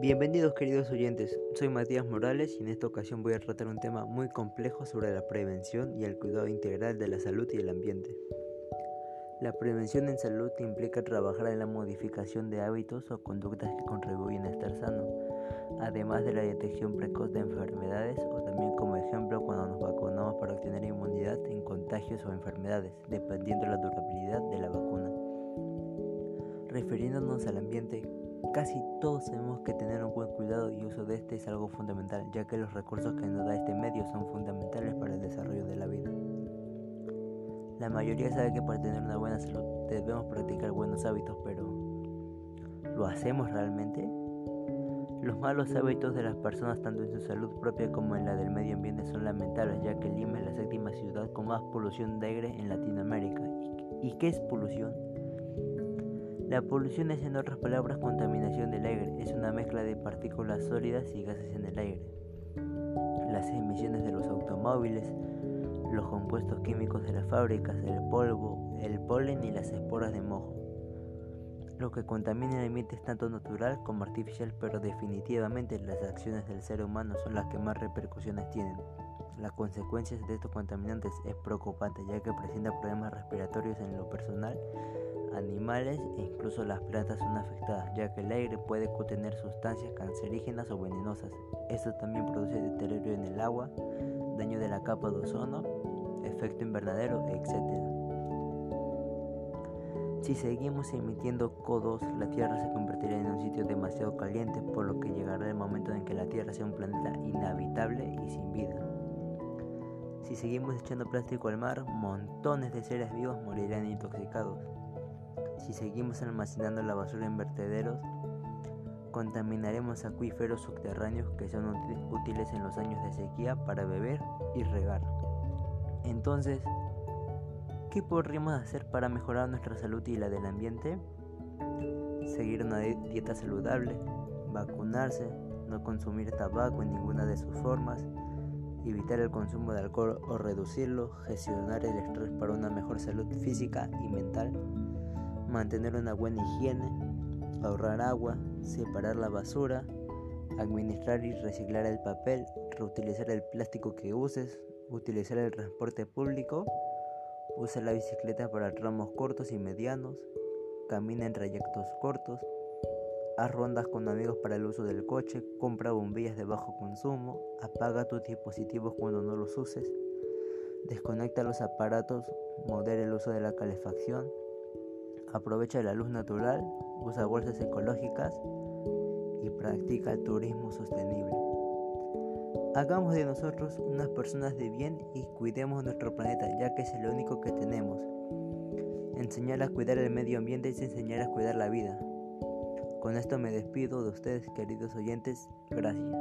Bienvenidos queridos oyentes, soy Matías Morales y en esta ocasión voy a tratar un tema muy complejo sobre la prevención y el cuidado integral de la salud y el ambiente. La prevención en salud implica trabajar en la modificación de hábitos o conductas que contribuyen a estar sano, además de la detección precoz de enfermedades o también como ejemplo cuando nos vacunamos para obtener inmunidad en contagios o enfermedades, dependiendo de la durabilidad de la vacuna. Refiriéndonos al ambiente, casi todos sabemos que tener un buen cuidado y uso de este es algo fundamental, ya que los recursos que nos da este medio son fundamentales para el desarrollo de la vida. La mayoría sabe que para tener una buena salud debemos practicar buenos hábitos, pero ¿lo hacemos realmente? Los malos hábitos de las personas tanto en su salud propia como en la del medio ambiente son lamentables, ya que Lima es la séptima ciudad con más polución de aire en Latinoamérica. ¿Y qué es polución? La polución es en otras palabras contaminación del aire, es una mezcla de partículas sólidas y gases en el aire. Las emisiones de los automóviles, los compuestos químicos de las fábricas, el polvo, el polen y las esporas de mojo. Lo que contamina el ambiente es tanto natural como artificial, pero definitivamente las acciones del ser humano son las que más repercusiones tienen. Las consecuencias de estos contaminantes es preocupante ya que presenta problemas respiratorios en lo personal, animales e incluso las plantas son afectadas ya que el aire puede contener sustancias cancerígenas o venenosas. Esto también produce deterioro en el agua, daño de la capa de ozono, efecto invernadero, etc. Si seguimos emitiendo CO2, la Tierra se convertirá en un sitio demasiado caliente, por lo que llegará el momento en que la Tierra sea un planeta inhabitable y sin vida. Si seguimos echando plástico al mar, montones de seres vivos morirán intoxicados. Si seguimos almacenando la basura en vertederos, contaminaremos acuíferos subterráneos que son útiles en los años de sequía para beber y regar. Entonces, ¿qué podríamos hacer para mejorar nuestra salud y la del ambiente? Seguir una dieta saludable, vacunarse, no consumir tabaco en ninguna de sus formas, evitar el consumo de alcohol o reducirlo, gestionar el estrés para una mejor salud física y mental, mantener una buena higiene, ahorrar agua, separar la basura, administrar y reciclar el papel, reutilizar el plástico que uses, utilizar el transporte público, usa la bicicleta para tramos cortos y medianos, camina en trayectos cortos, haz rondas con amigos para el uso del coche, compra bombillas de bajo consumo, apaga tus dispositivos cuando no los uses, desconecta los aparatos, modera el uso de la calefacción, aprovecha la luz natural, usa bolsas ecológicas y practica el turismo sostenible. Hagamos de nosotros unas personas de bien y cuidemos nuestro planeta, ya que es el único que tenemos. Enseñar a cuidar el medio ambiente es enseñar a cuidar la vida. Con esto me despido de ustedes, queridos oyentes. Gracias.